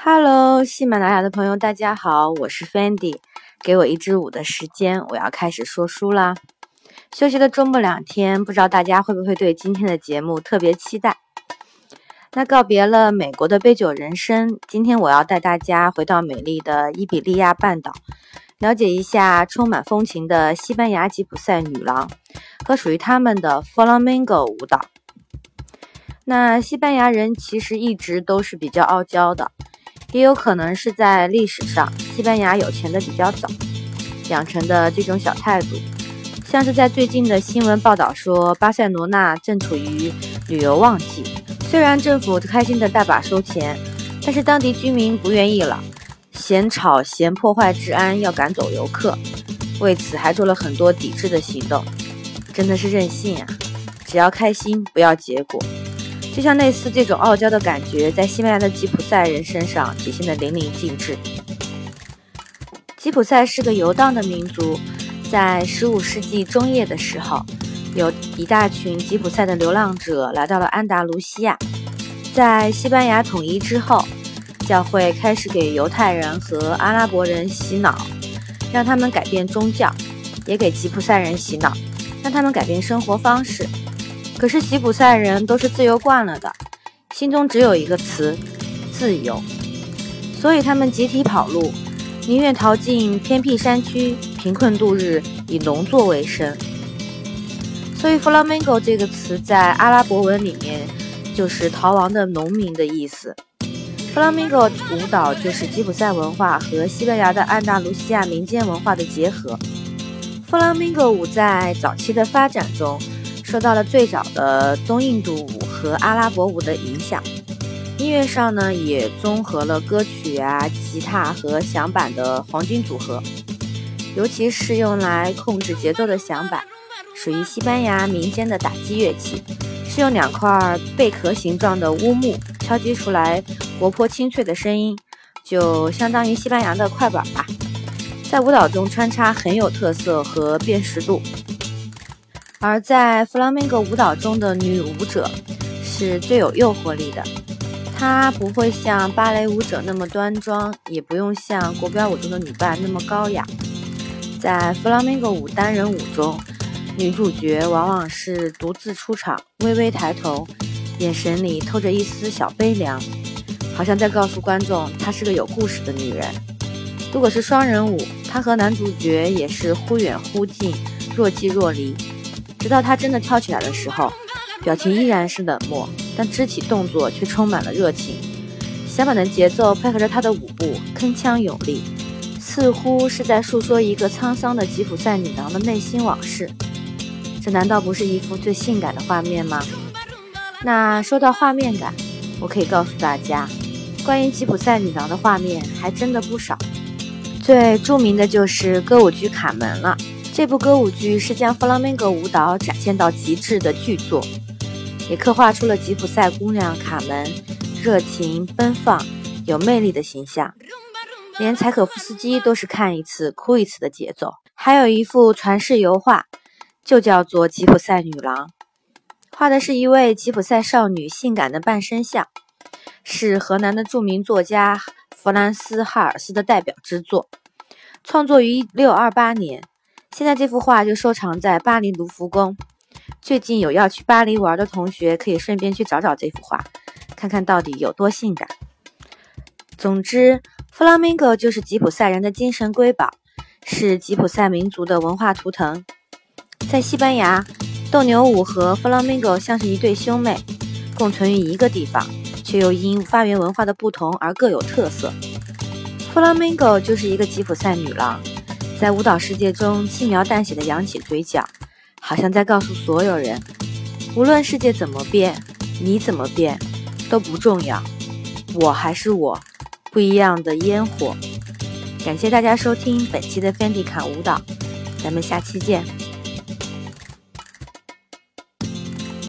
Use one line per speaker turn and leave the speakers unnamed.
Hello，喜马拉雅的朋友，大家好，我是 Fendi，给我一支舞的时间，我要开始说书啦。休息的周末两天，不知道大家会不会对今天的节目特别期待？那告别了美国的杯酒人生，今天我要带大家回到美丽的伊比利亚半岛，了解一下充满风情的西班牙吉普赛女郎和属于他们的 Flamenco 舞蹈。那西班牙人其实一直都是比较傲娇的。也有可能是在历史上，西班牙有钱的比较早，养成的这种小态度，像是在最近的新闻报道说，巴塞罗那正处于旅游旺季，虽然政府开心的大把收钱，但是当地居民不愿意了，嫌吵嫌破坏治安，要赶走游客，为此还做了很多抵制的行动，真的是任性啊！只要开心，不要结果。就像类似这种傲娇的感觉，在西班牙的吉普赛人身上体现的淋漓尽致。吉普赛是个游荡的民族，在15世纪中叶的时候，有一大群吉普赛的流浪者来到了安达卢西亚。在西班牙统一之后，教会开始给犹太人和阿拉伯人洗脑，让他们改变宗教，也给吉普赛人洗脑，让他们改变生活方式。可是吉普赛人都是自由惯了的，心中只有一个词：自由。所以他们集体跑路，宁愿逃进偏僻山区，贫困度日，以农作为生。所以 “flamenco” 这个词在阿拉伯文里面就是逃亡的农民的意思。flamenco 舞蹈就是吉普赛文化和西班牙的安达卢西亚民间文化的结合。flamenco 舞在早期的发展中。受到了最早的东印度舞和阿拉伯舞的影响，音乐上呢也综合了歌曲啊、吉他和响板的黄金组合，尤其是用来控制节奏的响板，属于西班牙民间的打击乐器，是用两块贝壳形状的乌木敲击出来活泼清脆的声音，就相当于西班牙的快板吧，在舞蹈中穿插很有特色和辨识度。而在弗拉明戈舞蹈中的女舞者是最有诱惑力的，她不会像芭蕾舞者那么端庄，也不用像国标舞中的女伴那么高雅。在弗拉明戈舞单人舞中，女主角往往是独自出场，微微抬头，眼神里透着一丝小悲凉，好像在告诉观众她是个有故事的女人。如果是双人舞，她和男主角也是忽远忽近，若即若离。直到他真的跳起来的时候，表情依然是冷漠，但肢体动作却充满了热情。小满的节奏配合着他的舞步，铿锵有力，似乎是在诉说一个沧桑的吉普赛女郎的内心往事。这难道不是一幅最性感的画面吗？那说到画面感，我可以告诉大家，关于吉普赛女郎的画面还真的不少。最著名的就是歌舞剧《卡门》了。这部歌舞剧是将弗拉明戈舞蹈展现到极致的剧作，也刻画出了吉普赛姑娘卡门热情奔放、有魅力的形象。连柴可夫斯基都是看一次哭一次的节奏。还有一幅传世油画，就叫做《吉普赛女郎》，画的是一位吉普赛少女性感的半身像，是河南的著名作家弗兰斯·哈尔斯的代表之作，创作于一六二八年。现在这幅画就收藏在巴黎卢浮宫。最近有要去巴黎玩的同学，可以顺便去找找这幅画，看看到底有多性感。总之，弗拉明戈就是吉普赛人的精神瑰宝，是吉普赛民族的文化图腾。在西班牙，斗牛舞和弗拉明戈像是一对兄妹，共存于一个地方，却又因发源文化的不同而各有特色。弗拉明戈就是一个吉普赛女郎。在舞蹈世界中轻描淡写的扬起嘴角，好像在告诉所有人：无论世界怎么变，你怎么变都不重要，我还是我，不一样的烟火。感谢大家收听本期的 Fendi 卡舞蹈，咱们下期见。